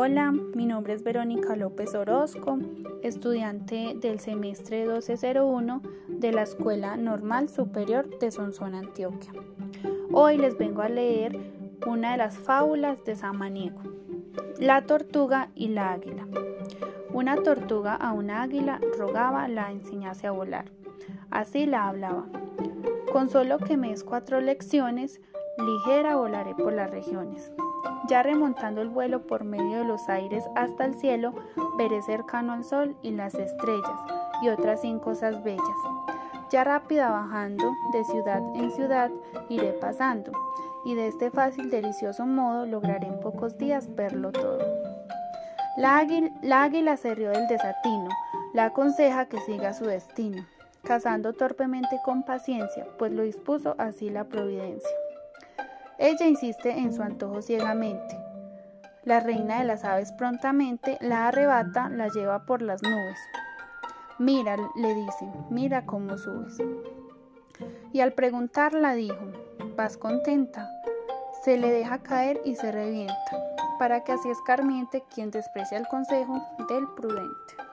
Hola, mi nombre es Verónica López Orozco, estudiante del semestre 1201 de la Escuela Normal Superior de Sonsón, Antioquia. Hoy les vengo a leer una de las fábulas de Samaniego, La tortuga y la águila. Una tortuga a una águila rogaba la enseñase a volar. Así la hablaba. Con solo que me des cuatro lecciones, ligera volaré por las regiones. Ya remontando el vuelo por medio de los aires hasta el cielo, veré cercano al sol y las estrellas y otras cinco cosas bellas. Ya rápida bajando de ciudad en ciudad iré pasando, y de este fácil, delicioso modo lograré en pocos días verlo todo. La la águila se rió del desatino, la aconseja que siga su destino, cazando torpemente con paciencia, pues lo dispuso así la providencia. Ella insiste en su antojo ciegamente. La reina de las aves prontamente la arrebata, la lleva por las nubes. Mira, le dice, mira cómo subes. Y al preguntarla dijo, ¿vas contenta? Se le deja caer y se revienta, para que así escarmiente quien desprecia el consejo del prudente.